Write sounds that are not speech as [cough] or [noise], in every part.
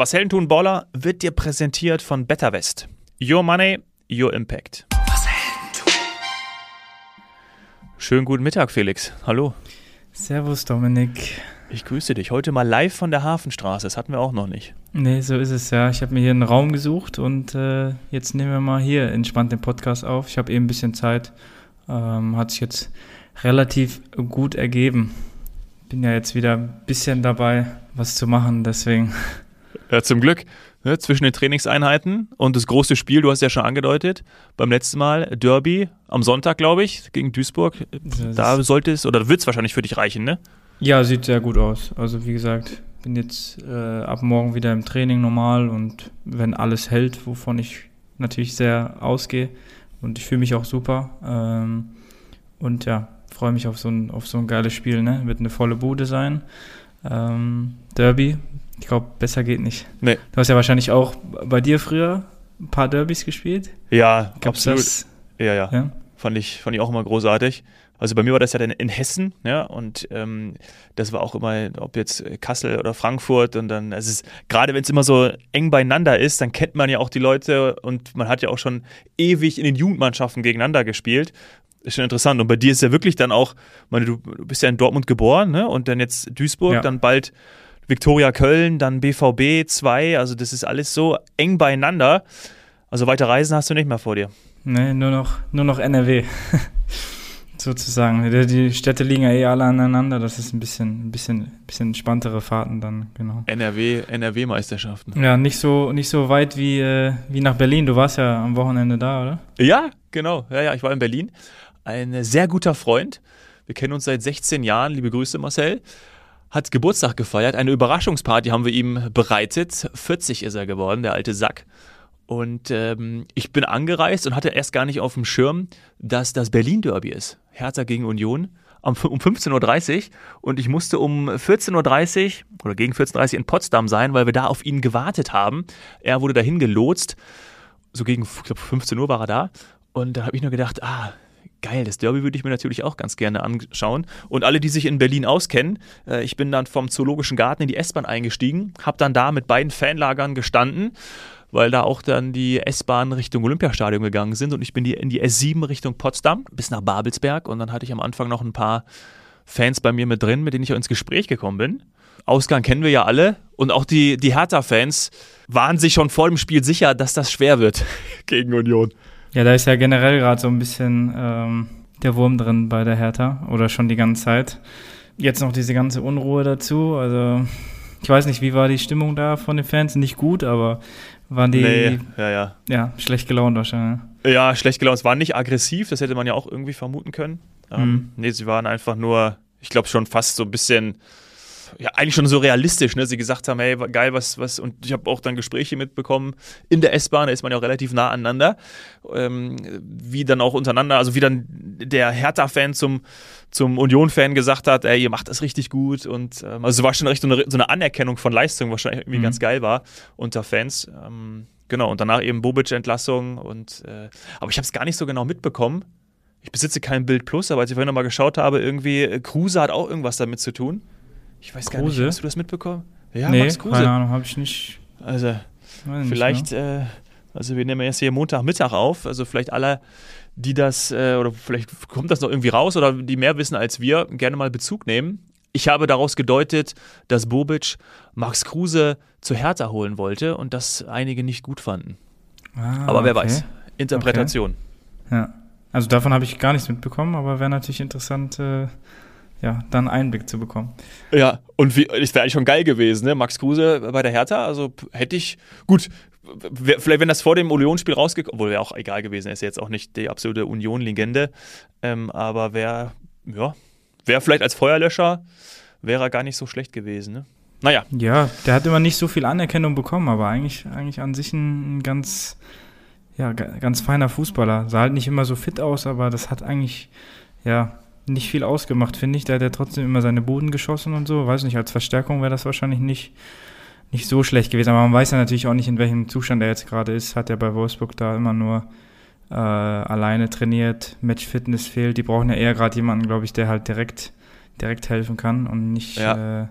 Was Helden tun Baller wird dir präsentiert von Better West. Your Money, Your Impact. Was Helden tun. Schönen guten Mittag, Felix. Hallo. Servus, Dominik. Ich grüße dich. Heute mal live von der Hafenstraße. Das hatten wir auch noch nicht. Nee, so ist es ja. Ich habe mir hier einen Raum gesucht und äh, jetzt nehmen wir mal hier entspannt den Podcast auf. Ich habe eben ein bisschen Zeit. Ähm, hat sich jetzt relativ gut ergeben. Bin ja jetzt wieder ein bisschen dabei, was zu machen, deswegen. Ja, zum Glück. Ne, zwischen den Trainingseinheiten und das große Spiel, du hast ja schon angedeutet, beim letzten Mal Derby am Sonntag, glaube ich, gegen Duisburg. Da sollte es, oder wird es wahrscheinlich für dich reichen, ne? Ja, sieht sehr gut aus. Also wie gesagt, bin jetzt äh, ab morgen wieder im Training normal und wenn alles hält, wovon ich natürlich sehr ausgehe und ich fühle mich auch super. Ähm, und ja, freue mich auf so, ein, auf so ein geiles Spiel. Ne? Wird eine volle Bude sein. Ähm, Derby, ich glaube, besser geht nicht. Nee. Du hast ja wahrscheinlich auch bei dir früher ein paar Derbys gespielt. Ja, Gab's absolut. Das? Ja, ja, ja. Fand, ich, fand ich auch immer großartig. Also bei mir war das ja dann in Hessen, ja, und ähm, das war auch immer, ob jetzt Kassel oder Frankfurt und dann, also es ist, gerade wenn es immer so eng beieinander ist, dann kennt man ja auch die Leute und man hat ja auch schon ewig in den Jugendmannschaften gegeneinander gespielt ist schon interessant. Und bei dir ist ja wirklich dann auch, meine, du, du bist ja in Dortmund geboren, ne? Und dann jetzt Duisburg, ja. dann bald Viktoria Köln, dann BVB 2. Also das ist alles so eng beieinander. Also weiter Reisen hast du nicht mehr vor dir. Nee, nur noch, nur noch NRW. [laughs] Sozusagen. Die Städte liegen ja eh alle aneinander. Das ist ein bisschen, ein bisschen, bisschen spannendere Fahrten dann, genau. NRW, NRW-Meisterschaften. Ja, nicht so, nicht so weit wie, äh, wie nach Berlin. Du warst ja am Wochenende da, oder? Ja, genau. Ja, ja, ich war in Berlin ein sehr guter Freund. Wir kennen uns seit 16 Jahren. Liebe Grüße, Marcel. Hat Geburtstag gefeiert. Eine Überraschungsparty haben wir ihm bereitet. 40 ist er geworden, der alte Sack. Und ähm, ich bin angereist und hatte erst gar nicht auf dem Schirm, dass das Berlin-Derby ist. Hertha gegen Union um 15.30 Uhr. Und ich musste um 14.30 Uhr oder gegen 14.30 Uhr in Potsdam sein, weil wir da auf ihn gewartet haben. Er wurde dahin gelotst. So gegen, ich glaube, 15 Uhr war er da. Und da habe ich nur gedacht, ah, Geil, das Derby würde ich mir natürlich auch ganz gerne anschauen. Und alle, die sich in Berlin auskennen, äh, ich bin dann vom Zoologischen Garten in die S-Bahn eingestiegen, habe dann da mit beiden Fanlagern gestanden, weil da auch dann die S-Bahn Richtung Olympiastadion gegangen sind und ich bin die, in die S7 Richtung Potsdam bis nach Babelsberg und dann hatte ich am Anfang noch ein paar Fans bei mir mit drin, mit denen ich auch ins Gespräch gekommen bin. Ausgang kennen wir ja alle und auch die, die Hertha-Fans waren sich schon vor dem Spiel sicher, dass das schwer wird [laughs] gegen Union. Ja, da ist ja generell gerade so ein bisschen ähm, der Wurm drin bei der Hertha oder schon die ganze Zeit. Jetzt noch diese ganze Unruhe dazu. Also ich weiß nicht, wie war die Stimmung da von den Fans? Nicht gut, aber waren die nee, ja, ja. ja schlecht gelaunt wahrscheinlich. Ja, schlecht gelaunt. Es war nicht aggressiv, das hätte man ja auch irgendwie vermuten können. Ähm, mhm. Nee, sie waren einfach nur, ich glaube schon fast so ein bisschen ja, eigentlich schon so realistisch, ne? Sie gesagt haben, hey, geil, was, was, und ich habe auch dann Gespräche mitbekommen in der S-Bahn, da ist man ja auch relativ nah aneinander, ähm, wie dann auch untereinander, also wie dann der Hertha-Fan zum, zum Union-Fan gesagt hat, ey, ihr macht das richtig gut und ähm, also war schon recht so eine, so eine Anerkennung von Leistung, was irgendwie mhm. ganz geil war unter Fans. Ähm, genau, und danach eben Bobic-Entlassung und äh, aber ich habe es gar nicht so genau mitbekommen. Ich besitze kein Bild Plus, aber als ich vorhin nochmal geschaut habe, irgendwie, äh, Kruse hat auch irgendwas damit zu tun. Ich weiß Kruse? gar nicht, hast du das mitbekommen? Ja, nee, Max Kruse. keine Ahnung, habe ich nicht. Also, vielleicht, nicht, äh, also wir nehmen jetzt hier Montagmittag auf, also vielleicht alle, die das, äh, oder vielleicht kommt das noch irgendwie raus oder die mehr wissen als wir, gerne mal Bezug nehmen. Ich habe daraus gedeutet, dass Bobic Max Kruse zu Hertha holen wollte und das einige nicht gut fanden. Ah, aber wer okay. weiß. Interpretation. Okay. Ja. Also davon habe ich gar nichts mitbekommen, aber wäre natürlich interessant, äh, ja, dann Einblick zu bekommen. Ja, und wie, das wäre eigentlich schon geil gewesen, ne? Max Kruse bei der Hertha, also hätte ich, gut, vielleicht wenn das vor dem Union-Spiel rausgekommen, obwohl wäre auch egal gewesen, er ist jetzt auch nicht die absolute Union-Legende, ähm, aber wäre, ja, wäre vielleicht als Feuerlöscher, wäre er gar nicht so schlecht gewesen, ne? Naja. Ja, der hat immer nicht so viel Anerkennung bekommen, aber eigentlich, eigentlich an sich ein ganz, ja, ganz feiner Fußballer. Sah halt nicht immer so fit aus, aber das hat eigentlich, ja, nicht viel ausgemacht, finde ich. Da hat er trotzdem immer seine Boden geschossen und so. Weiß nicht, als Verstärkung wäre das wahrscheinlich nicht, nicht so schlecht gewesen. Aber man weiß ja natürlich auch nicht, in welchem Zustand er jetzt gerade ist. Hat er bei Wolfsburg da immer nur äh, alleine trainiert, Matchfitness fehlt. Die brauchen ja eher gerade jemanden, glaube ich, der halt direkt, direkt helfen kann und nicht ja. äh,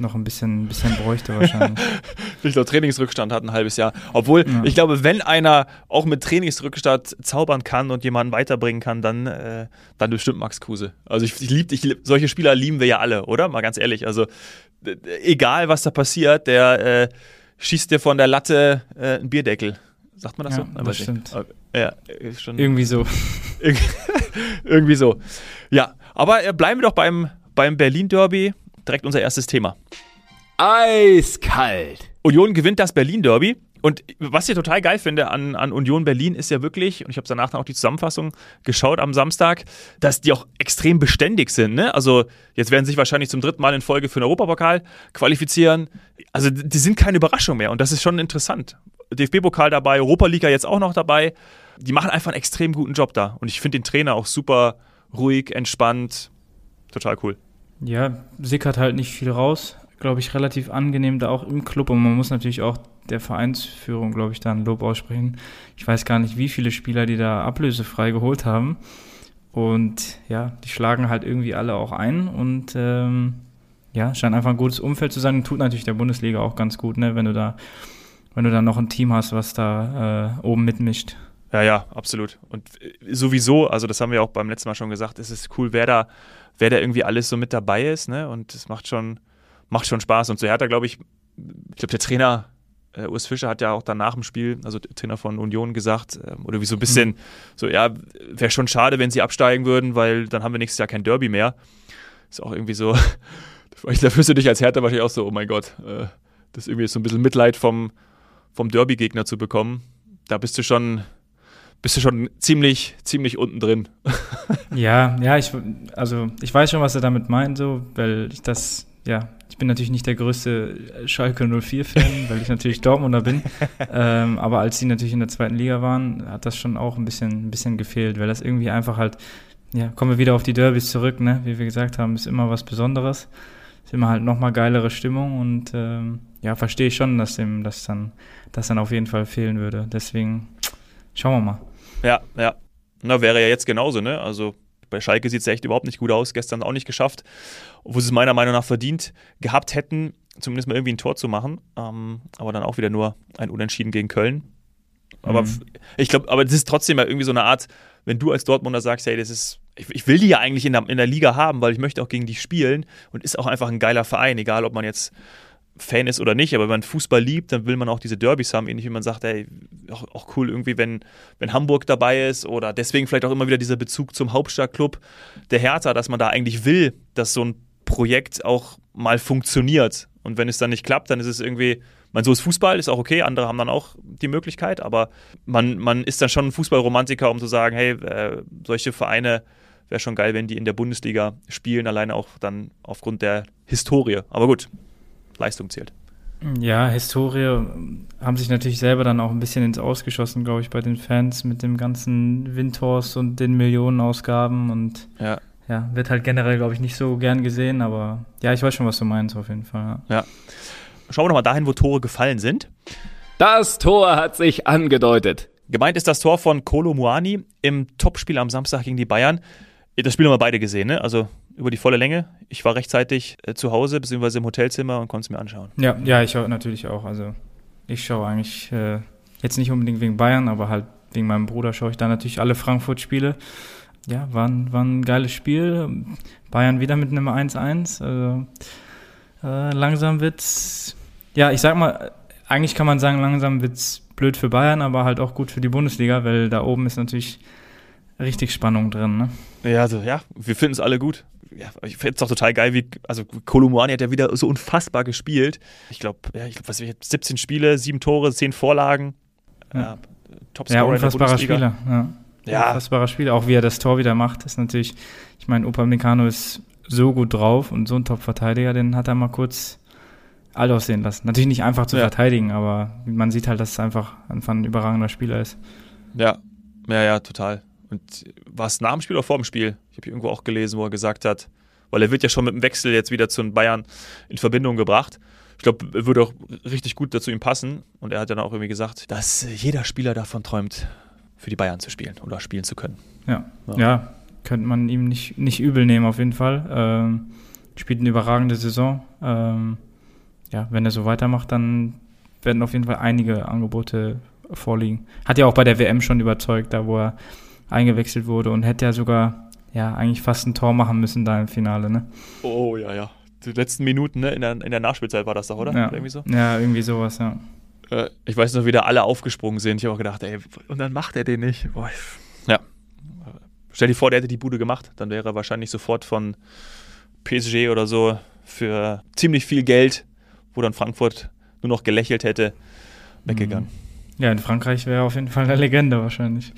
noch ein bisschen, ein bisschen bräuchte wahrscheinlich. [laughs] ich glaube, Trainingsrückstand hat ein halbes Jahr. Obwohl, ja. ich glaube, wenn einer auch mit Trainingsrückstand zaubern kann und jemanden weiterbringen kann, dann, äh, dann bestimmt Max Kruse. Also ich, ich liebe, ich, solche Spieler lieben wir ja alle, oder? Mal ganz ehrlich. Also egal, was da passiert, der äh, schießt dir von der Latte äh, einen Bierdeckel. Sagt man das ja, so? das stimmt. Ja, schon Irgendwie so. [laughs] Irgendwie so. Ja, aber äh, bleiben wir doch beim, beim Berlin-Derby. Direkt unser erstes Thema. Eiskalt. Union gewinnt das Berlin-Derby. Und was ich total geil finde an, an Union Berlin ist ja wirklich, und ich habe danach dann auch die Zusammenfassung geschaut am Samstag, dass die auch extrem beständig sind. Ne? Also jetzt werden sie sich wahrscheinlich zum dritten Mal in Folge für den Europapokal qualifizieren. Also die sind keine Überraschung mehr und das ist schon interessant. DFB-Pokal dabei, Europa League jetzt auch noch dabei. Die machen einfach einen extrem guten Job da. Und ich finde den Trainer auch super ruhig, entspannt, total cool. Ja, sickert halt nicht viel raus. Glaube ich, relativ angenehm da auch im Club. Und man muss natürlich auch der Vereinsführung, glaube ich, da ein Lob aussprechen. Ich weiß gar nicht, wie viele Spieler die da ablösefrei geholt haben. Und ja, die schlagen halt irgendwie alle auch ein. Und ähm, ja, scheint einfach ein gutes Umfeld zu sein. Und tut natürlich der Bundesliga auch ganz gut, ne, wenn du da, wenn du da noch ein Team hast, was da äh, oben mitmischt. Ja, ja, absolut. Und äh, sowieso, also das haben wir auch beim letzten Mal schon gesagt, es ist cool, wer da, wer da irgendwie alles so mit dabei ist, ne? Und es macht schon, macht schon Spaß. Und so Hertha, glaube ich, ich glaube, der Trainer äh, Urs Fischer hat ja auch dann nach dem Spiel, also der Trainer von Union, gesagt, äh, oder wie so ein bisschen, mhm. so, ja, wäre schon schade, wenn sie absteigen würden, weil dann haben wir nächstes Jahr kein Derby mehr. Ist auch irgendwie so, [laughs] da fühlst du dich als Hertha wahrscheinlich auch so, oh mein Gott, äh, das ist irgendwie so ein bisschen Mitleid vom, vom Derby-Gegner zu bekommen. Da bist du schon, bist du schon ziemlich, ziemlich unten drin. [laughs] ja, ja, ich, also ich weiß schon, was er damit meint, so, weil ich das, ja, ich bin natürlich nicht der größte Schalke 04-Fan, [laughs] weil ich natürlich Dortmunder bin. ähm, aber als sie natürlich in der zweiten Liga waren, hat das schon auch ein bisschen, ein bisschen gefehlt, weil das irgendwie einfach halt, ja, kommen wir wieder auf die Derbys zurück, ne? Wie wir gesagt haben, ist immer was Besonderes. Ist immer halt nochmal geilere Stimmung und ähm, ja, verstehe ich schon, dass dem das dann, das dann auf jeden Fall fehlen würde. Deswegen schauen wir mal. Ja, ja. Na, wäre ja jetzt genauso, ne? Also bei Schalke sieht es echt überhaupt nicht gut aus, gestern auch nicht geschafft, obwohl sie es meiner Meinung nach verdient gehabt hätten, zumindest mal irgendwie ein Tor zu machen. Ähm, aber dann auch wieder nur ein Unentschieden gegen Köln. Aber mhm. ich glaube, aber das ist trotzdem irgendwie so eine Art, wenn du als Dortmunder sagst, hey, das ist, ich, ich will die ja eigentlich in der, in der Liga haben, weil ich möchte auch gegen die spielen und ist auch einfach ein geiler Verein, egal ob man jetzt Fan ist oder nicht, aber wenn man Fußball liebt, dann will man auch diese Derbys haben, ähnlich wie man sagt, ey, auch, auch, cool irgendwie, wenn, wenn Hamburg dabei ist oder deswegen vielleicht auch immer wieder dieser Bezug zum Hauptstadtclub der Hertha, dass man da eigentlich will, dass so ein Projekt auch mal funktioniert. Und wenn es dann nicht klappt, dann ist es irgendwie, man so ist Fußball, ist auch okay, andere haben dann auch die Möglichkeit, aber man, man ist dann schon ein Fußballromantiker, um zu sagen, hey, äh, solche Vereine wäre schon geil, wenn die in der Bundesliga spielen, alleine auch dann aufgrund der Historie. Aber gut, Leistung zählt. Ja, Historie haben sich natürlich selber dann auch ein bisschen ins Ausgeschossen, glaube ich, bei den Fans mit dem ganzen Windhorst und den Millionenausgaben und ja. ja, wird halt generell, glaube ich, nicht so gern gesehen, aber ja, ich weiß schon, was du meinst auf jeden Fall. Ja. ja. Schauen wir nochmal dahin, wo Tore gefallen sind. Das Tor hat sich angedeutet. Gemeint ist das Tor von Kolo Muani im Topspiel am Samstag gegen die Bayern. Das Spiel haben wir beide gesehen, ne? Also über die volle Länge. Ich war rechtzeitig äh, zu Hause bzw. im Hotelzimmer und konnte es mir anschauen. Ja, ja, ich natürlich auch. Also ich schaue eigentlich äh, jetzt nicht unbedingt wegen Bayern, aber halt wegen meinem Bruder schaue ich da natürlich alle Frankfurt-Spiele. Ja, war ein, war ein geiles Spiel. Bayern wieder mit einem 1-1. Also, äh, langsam wird's. Ja, ich sag mal, eigentlich kann man sagen, langsam wird's blöd für Bayern, aber halt auch gut für die Bundesliga, weil da oben ist natürlich richtig Spannung drin. Ne? Ja, also ja, wir finden es alle gut ja, ich finde es auch total geil, wie, also Kolumuani hat ja wieder so unfassbar gespielt. Ich glaube, ja, ich glaube, was 17 Spiele, 7 Tore, 10 Vorlagen. Ja, äh, Topscorer ja unfassbarer Spieler. Ja. ja. Unfassbarer Spieler. Auch wie er das Tor wieder macht, ist natürlich, ich meine, Upamecano ist so gut drauf und so ein Top-Verteidiger, den hat er mal kurz alt aussehen lassen. Natürlich nicht einfach zu ja. verteidigen, aber man sieht halt, dass es einfach, einfach ein überragender Spieler ist. Ja, ja, ja, total. Und war es nach dem Spiel oder vor dem Spiel? Ich habe irgendwo auch gelesen, wo er gesagt hat, weil er wird ja schon mit dem Wechsel jetzt wieder zu den Bayern in Verbindung gebracht. Ich glaube, er würde auch richtig gut dazu ihm passen. Und er hat dann auch irgendwie gesagt, dass jeder Spieler davon träumt, für die Bayern zu spielen oder spielen zu können. Ja, ja, ja könnte man ihm nicht, nicht übel nehmen auf jeden Fall. Ähm, spielt eine überragende Saison. Ähm, ja, wenn er so weitermacht, dann werden auf jeden Fall einige Angebote vorliegen. Hat ja auch bei der WM schon überzeugt, da wo er eingewechselt wurde und hätte ja sogar ja eigentlich fast ein Tor machen müssen da im Finale, ne? Oh ja, ja. Die letzten Minuten, ne? In der, in der Nachspielzeit war das doch, oder? Ja, irgendwie so. ja irgendwie sowas, ja. Äh, ich weiß noch, wie da alle aufgesprungen sind. Ich habe auch gedacht, ey, und dann macht er den nicht. Boah, ja. Stell dir vor, der hätte die Bude gemacht. Dann wäre er wahrscheinlich sofort von PSG oder so für ziemlich viel Geld, wo dann Frankfurt nur noch gelächelt hätte, weggegangen. Ja, in Frankreich wäre er auf jeden Fall eine Legende wahrscheinlich.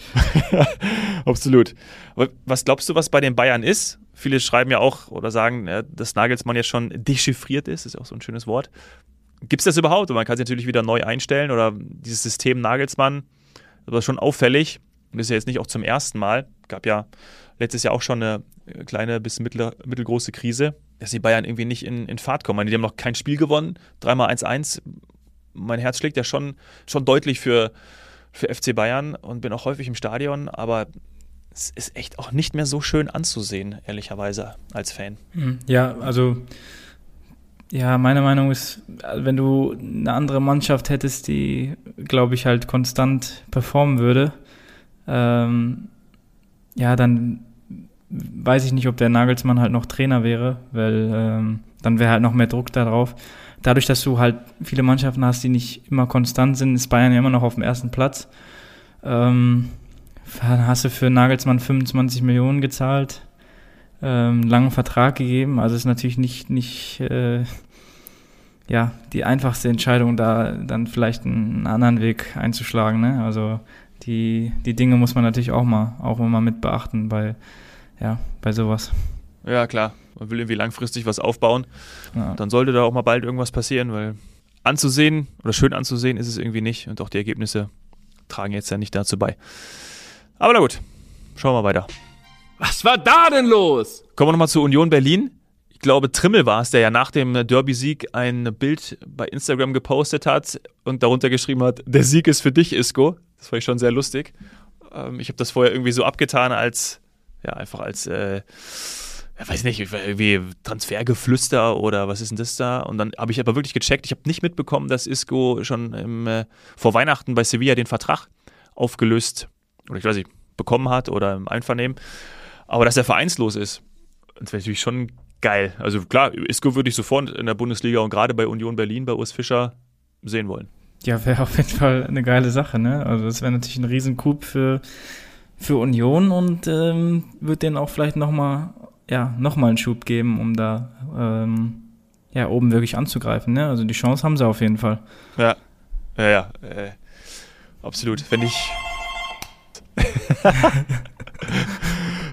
[laughs] Absolut. Aber was glaubst du, was bei den Bayern ist? Viele schreiben ja auch oder sagen, ja, dass Nagelsmann jetzt schon dechiffriert ist, ist ja auch so ein schönes Wort. Gibt es das überhaupt? Und man kann es natürlich wieder neu einstellen oder dieses System Nagelsmann, das ist schon auffällig. Und ist ja jetzt nicht auch zum ersten Mal. Gab ja letztes Jahr auch schon eine kleine bis mittel, mittelgroße Krise, dass die Bayern irgendwie nicht in, in Fahrt kommen. Die haben noch kein Spiel gewonnen, dreimal 1-1. Mein Herz schlägt ja schon, schon deutlich für, für FC Bayern und bin auch häufig im Stadion, aber es ist echt auch nicht mehr so schön anzusehen, ehrlicherweise, als Fan. Ja, also ja, meine Meinung ist, wenn du eine andere Mannschaft hättest, die, glaube ich, halt konstant performen würde, ähm, ja, dann weiß ich nicht, ob der Nagelsmann halt noch Trainer wäre, weil ähm, dann wäre halt noch mehr Druck darauf. Dadurch, dass du halt viele Mannschaften hast, die nicht immer konstant sind, ist Bayern ja immer noch auf dem ersten Platz. Ähm, hast du für Nagelsmann 25 Millionen gezahlt, ähm, langen Vertrag gegeben. Also ist natürlich nicht, nicht äh, ja, die einfachste Entscheidung, da dann vielleicht einen anderen Weg einzuschlagen. Ne? Also die, die Dinge muss man natürlich auch mal, auch immer mit beachten bei, ja, bei sowas. Ja, klar. Man will irgendwie langfristig was aufbauen. Ja. Dann sollte da auch mal bald irgendwas passieren, weil anzusehen oder schön anzusehen ist es irgendwie nicht und auch die Ergebnisse tragen jetzt ja nicht dazu bei. Aber na gut, schauen wir weiter. Was war da denn los? Kommen wir nochmal zu Union Berlin. Ich glaube, Trimmel war es, der ja nach dem Derby-Sieg ein Bild bei Instagram gepostet hat und darunter geschrieben hat, der Sieg ist für dich, Isco. Das fand ich schon sehr lustig. Ähm, ich habe das vorher irgendwie so abgetan als, ja, einfach als, äh, ja, weiß nicht, irgendwie Transfergeflüster oder was ist denn das da? Und dann habe ich aber wirklich gecheckt. Ich habe nicht mitbekommen, dass Isco schon im, äh, vor Weihnachten bei Sevilla den Vertrag aufgelöst oder ich weiß nicht, bekommen hat oder im Einvernehmen. Aber dass er vereinslos ist, das wäre natürlich schon geil. Also klar, Isco würde ich sofort in der Bundesliga und gerade bei Union Berlin, bei Urs Fischer sehen wollen. Ja, wäre auf jeden Fall eine geile Sache, ne? Also das wäre natürlich ein Riesencoup für, für Union und ähm, wird denen auch vielleicht nochmal ja, noch einen Schub geben, um da ähm, ja, oben wirklich anzugreifen. Ne? Also die Chance haben sie auf jeden Fall. Ja, ja, ja. Äh, absolut. Wenn ich. [laughs]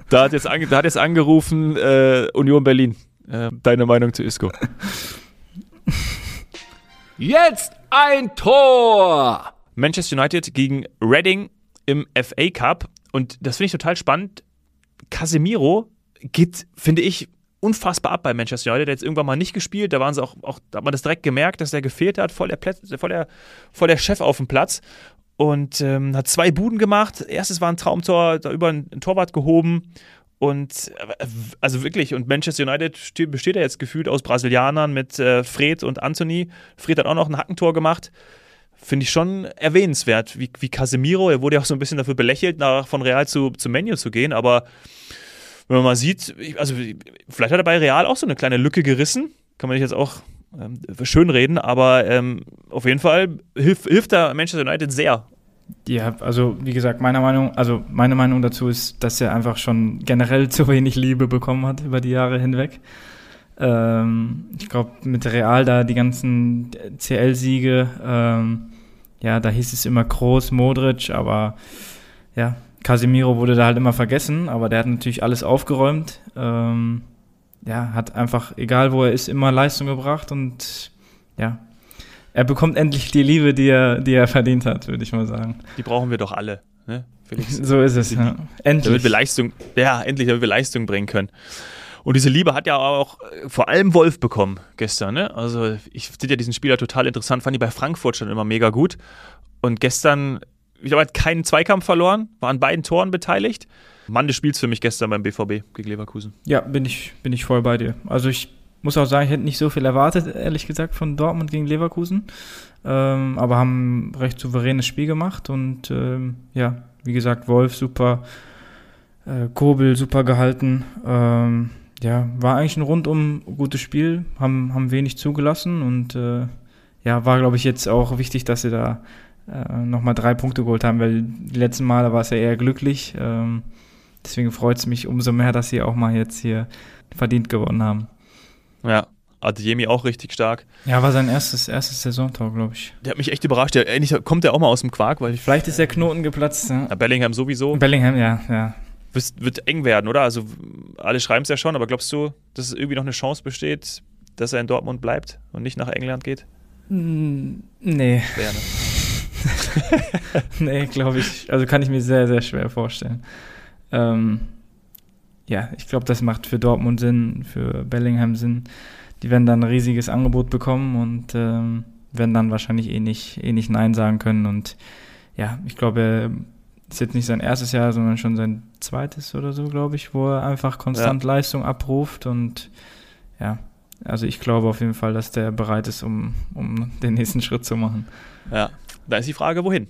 da, hat jetzt da hat jetzt angerufen äh, Union Berlin. Äh, deine Meinung zu Isco? [laughs] Jetzt ein Tor! Manchester United gegen Reading im FA Cup. Und das finde ich total spannend. Casemiro geht, finde ich, unfassbar ab bei Manchester United. Der hat jetzt irgendwann mal nicht gespielt. Da waren sie auch, auch da hat man das direkt gemerkt, dass er gefehlt hat. Voll der, Plätz, voll der, voll der Chef auf dem Platz. Und ähm, hat zwei Buden gemacht. Erstes war ein Traumtor, da über ein, ein Torwart gehoben. Und äh, also wirklich, und Manchester United besteht ja jetzt gefühlt aus Brasilianern mit äh, Fred und Anthony. Fred hat auch noch ein Hackentor gemacht. Finde ich schon erwähnenswert, wie, wie Casemiro. Er wurde ja auch so ein bisschen dafür belächelt, nach, von Real zu, zu Menu zu gehen. Aber wenn man mal sieht, also vielleicht hat er bei Real auch so eine kleine Lücke gerissen. Kann man nicht jetzt auch ähm, schönreden, aber ähm, auf jeden Fall hilft, hilft da Manchester United sehr. Ja, also wie gesagt, meiner Meinung, also meine Meinung dazu ist, dass er einfach schon generell [laughs] zu wenig Liebe bekommen hat über die Jahre hinweg. Ähm, ich glaube, mit Real da die ganzen CL-Siege, ähm, ja, da hieß es immer Groß, Modric, aber ja, Casemiro wurde da halt immer vergessen, aber der hat natürlich alles aufgeräumt. Ähm, ja, hat einfach, egal wo er ist, immer Leistung gebracht und ja, er bekommt endlich die Liebe, die er, die er verdient hat, würde ich mal sagen. Die brauchen wir doch alle, ne, Felix? [laughs] so ist es, ja. Endlich. Damit wir Leistung, ja, endlich, damit wir Leistung bringen können. Und diese Liebe hat ja auch äh, vor allem Wolf bekommen gestern. Ne? Also ich finde ja diesen Spieler total interessant, fand ich bei Frankfurt schon immer mega gut. Und gestern ich habe halt keinen Zweikampf verloren, war an beiden Toren beteiligt. Mann des Spiels für mich gestern beim BVB gegen Leverkusen. Ja, bin ich, bin ich voll bei dir. Also ich muss auch sagen, ich hätte nicht so viel erwartet, ehrlich gesagt, von Dortmund gegen Leverkusen. Ähm, aber haben ein recht souveränes Spiel gemacht und ähm, ja, wie gesagt, Wolf super, äh, Kobel super gehalten. Ähm, ja, war eigentlich ein rundum gutes Spiel, haben, haben wenig zugelassen und äh, ja, war, glaube ich, jetzt auch wichtig, dass sie da äh, nochmal drei Punkte geholt haben, weil die letzten Male war es ja eher glücklich. Ähm, deswegen freut es mich umso mehr, dass sie auch mal jetzt hier verdient gewonnen haben. Ja, Adeyemi auch richtig stark. Ja, war sein erstes, erstes Saisontor, glaube ich. Der hat mich echt überrascht. Der, kommt der auch mal aus dem Quark, weil ich, Vielleicht ist der Knoten geplatzt. Ja. Bellingham sowieso. Bellingham, ja, ja. Wird, wird eng werden, oder? Also alle schreiben es ja schon, aber glaubst du, dass es irgendwie noch eine Chance besteht, dass er in Dortmund bleibt und nicht nach England geht? Mm, Nee, Schwer, ne? [laughs] nee, glaube ich. Also kann ich mir sehr, sehr schwer vorstellen. Ähm, ja, ich glaube, das macht für Dortmund Sinn, für Bellingham Sinn. Die werden dann ein riesiges Angebot bekommen und ähm, werden dann wahrscheinlich eh nicht, eh nicht Nein sagen können. Und ja, ich glaube, ist jetzt nicht sein erstes Jahr, sondern schon sein zweites oder so, glaube ich, wo er einfach konstant Leistung abruft. Und ja, also ich glaube auf jeden Fall, dass der bereit ist, um, um den nächsten Schritt zu machen. Ja. Da ist die Frage, wohin?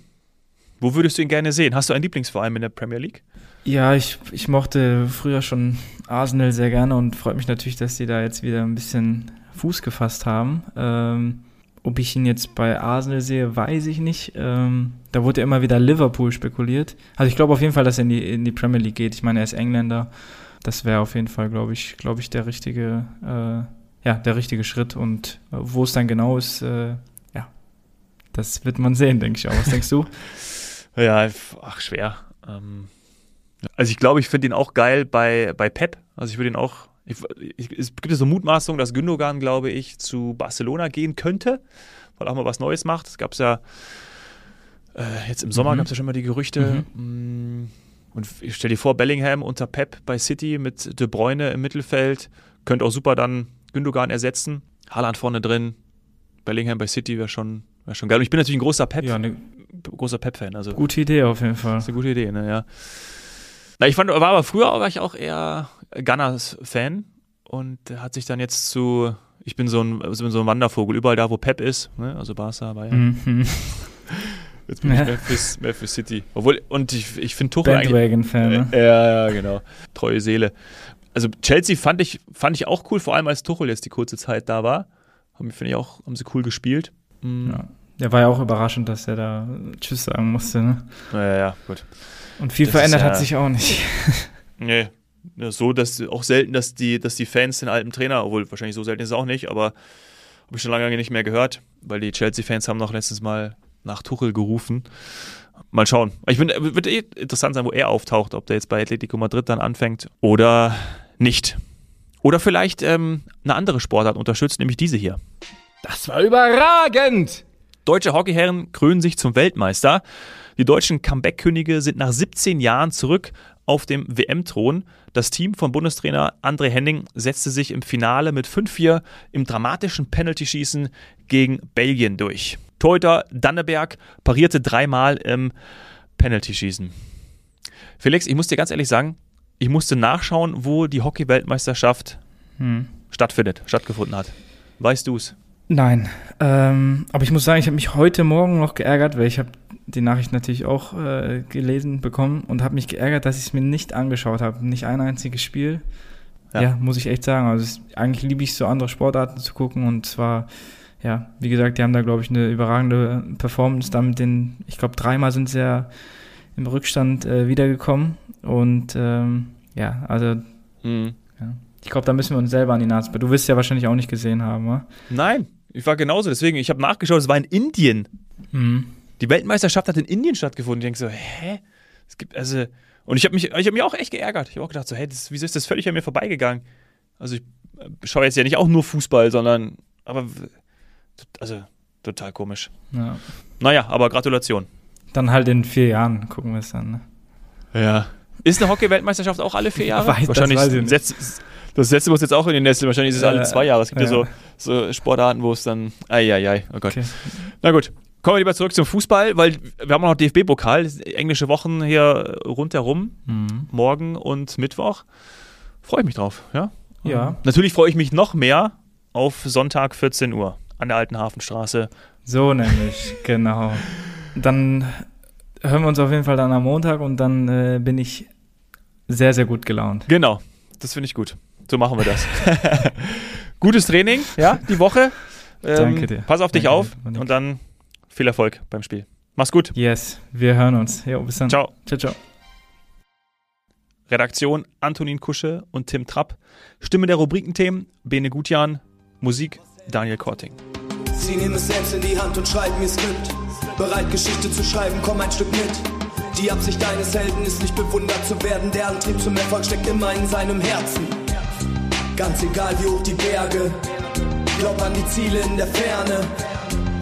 Wo würdest du ihn gerne sehen? Hast du einen Lieblingsverein in der Premier League? Ja, ich, ich mochte früher schon Arsenal sehr gerne und freut mich natürlich, dass die da jetzt wieder ein bisschen Fuß gefasst haben. Ähm, ob ich ihn jetzt bei Arsenal sehe, weiß ich nicht. Ähm, da wurde ja immer wieder Liverpool spekuliert. Also ich glaube auf jeden Fall, dass er in die, in die Premier League geht. Ich meine, er ist Engländer. Das wäre auf jeden Fall, glaube ich, glaube ich, der richtige, äh, ja, der richtige Schritt. Und äh, wo es dann genau ist, äh, ja, das wird man sehen, denke ich auch. Was denkst du? [laughs] Ja, ach, schwer. Ähm, also ich glaube, ich finde ihn auch geil bei, bei Pep. Also ich würde ihn auch. Ich, ich, es gibt ja so Mutmaßungen, dass Gündogan, glaube ich, zu Barcelona gehen könnte, weil er auch mal was Neues macht. Es gab es ja äh, jetzt im Sommer Mhm. gab es ja schon mal die Gerüchte. Mm, Und ich stell dir vor, Bellingham unter Pep bei City mit De Bruyne im Mittelfeld könnte auch super dann Gündogan ersetzen. Haaland vorne drin, Bellingham bei City wäre schon, wär schon geil. Und ich bin natürlich ein großer Pep, Ja, eine großer Pep-Fan. Also gute Idee auf jeden Fall. das ist eine gute Idee, ne, ja. Na, ich fand, war aber früher war ich auch eher Gunners-Fan und hat sich dann jetzt zu, ich bin so ein, so ein Wandervogel, überall da, wo Pep ist, ne, also Barca, Bayern. Mhm. [laughs] Jetzt bin ich Ja. mehr für City. Obwohl, und ich, ich finde Tuchel eigentlich, Bandwagon-Fan, ne? äh, ja, ja, genau, treue Seele. Also Chelsea fand ich, fand ich auch cool, vor allem als Tuchel jetzt die kurze Zeit da war. Haben, finde ich auch, haben sie cool gespielt. Mhm. Ja. Der war ja auch überraschend, dass er da Tschüss sagen musste, ne? Ja, ja, ja, gut. Und viel Das verändert ist ja- hat sich auch nicht. Nee. Ja, so, dass auch selten, dass die, dass die Fans den alten Trainer, obwohl wahrscheinlich so selten ist es auch nicht, aber habe ich schon lange nicht mehr gehört, weil die Chelsea-Fans haben noch letztens mal nach Tuchel gerufen. Mal schauen. Ich bin, wird eh interessant sein, wo er auftaucht, ob der jetzt bei Atletico Madrid dann anfängt oder nicht. Oder vielleicht ähm, eine andere Sportart unterstützt, nämlich diese hier. Das war überragend! Deutsche Hockeyherren krönen sich zum Weltmeister. Die deutschen Comeback-Könige sind nach 17 Jahren zurück auf dem WM-Thron. Das Team von Bundestrainer André Henning setzte sich im Finale mit 5-4 im dramatischen Penalty-Schießen gegen Belgien durch. Torhüter Danneberg parierte dreimal im Penalty-Schießen. Felix, ich muss dir ganz ehrlich sagen, ich musste nachschauen, wo die Hockey-Weltmeisterschaft Hm. stattfindet, stattgefunden hat. Weißt du es? Nein. Ähm, aber ich muss sagen, ich habe mich heute Morgen noch geärgert, weil ich habe die Nachricht natürlich auch äh, gelesen bekommen und habe mich geärgert, dass ich es mir nicht angeschaut habe. Nicht ein einziges Spiel. Ja. Ja, muss ich echt sagen. Also es, eigentlich liebe ich so andere Sportarten zu gucken und zwar, ja, wie gesagt, die haben da, glaube ich, eine überragende Performance. Da mit den, ich glaube, dreimal sind sie ja im Rückstand äh, wiedergekommen und ähm, ja, also Mhm. ich glaube, da müssen wir uns selber an die Nase. Du wirst ja wahrscheinlich auch nicht gesehen haben, oder? Nein, ich war genauso. Deswegen, ich habe nachgeschaut, es war in Indien. Mhm. Die Weltmeisterschaft hat in Indien stattgefunden. Ich denke so, hä? Es gibt, also. Und ich habe mich, ich habe mich auch echt geärgert. Ich habe auch gedacht, so, hä, das, wieso ist das völlig an mir vorbeigegangen? Also, ich äh, schaue jetzt ja nicht auch nur Fußball, sondern, aber, also, total komisch. Ja. Naja, aber Gratulation. Dann halt in vier Jahren gucken wir es dann. Ne? Ja. Ist eine Hockey-Weltmeisterschaft auch alle vier Jahre? Weiß- das Wahrscheinlich. weiß ich nicht. setzt, das letzte muss jetzt auch in den Nesseln. Wahrscheinlich ist es alle zwei Jahre. Es gibt ja, ja. so, so Sportarten, wo es dann. Eieiei, oh Gott. Okay. Na gut. Kommen wir lieber zurück zum Fußball, weil wir haben auch noch DFB-Pokal, englische Wochen hier rundherum, Mhm. morgen und Mittwoch. Freue ich mich drauf, ja? Ja. Ähm, Natürlich freue ich mich noch mehr auf Sonntag 14 Uhr an der alten Hafenstraße. So nämlich, [laughs] genau. Dann hören wir uns auf jeden Fall dann am Montag und dann äh, bin ich sehr, sehr gut gelaunt. Genau, das finde ich gut. So machen wir das. [laughs] Gutes Training, ja, die Woche. Ähm, Danke dir. Pass auf dich Danke auf dir, und dann viel Erfolg beim Spiel. Mach's gut. Yes, wir hören uns. Jo, bis dann. Ciao. Ciao, ciao. Redaktion Antonin Kusche und Tim Trapp. Stimme der Rubrikenthemen Bene Gutjan. Musik Daniel Korting. Sie nehmen es selbst in die Hand und schreiben ihr Skript. Bereit, Geschichte zu schreiben, komm ein Stück mit. Die Absicht deines Helden ist nicht bewundert zu werden. Der Antrieb zum Erfolg steckt immer in seinem Herzen. Ganz egal wie hoch die Berge. Glaub an die Ziele in der Ferne.